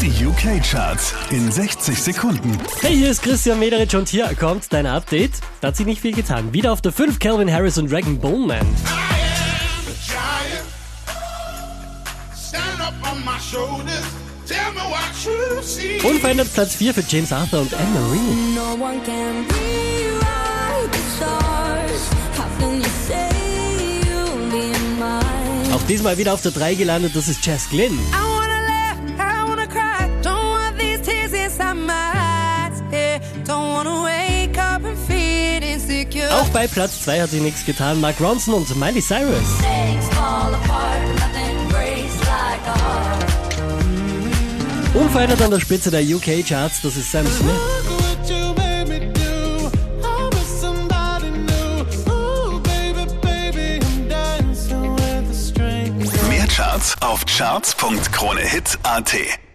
Die UK-Charts in 60 Sekunden. Hey, hier ist Christian Mederich und hier kommt dein Update. Da hat sich nicht viel getan. Wieder auf der 5 Calvin Harris und Dragon Bone Man. Unverändert Platz 4 für James Arthur und Anne Marie. No one can rewrite the stars. How can you say you'll be mine? Auch diesmal wieder auf der 3 gelandet, das ist Jess Glynn. Auch bei Platz 2 hat sich nichts getan. Mark Ronson und Miley Cyrus. Unverändert an der Spitze der UK-Charts, das ist Sam Smith. Mehr Charts auf charts.kronehit.at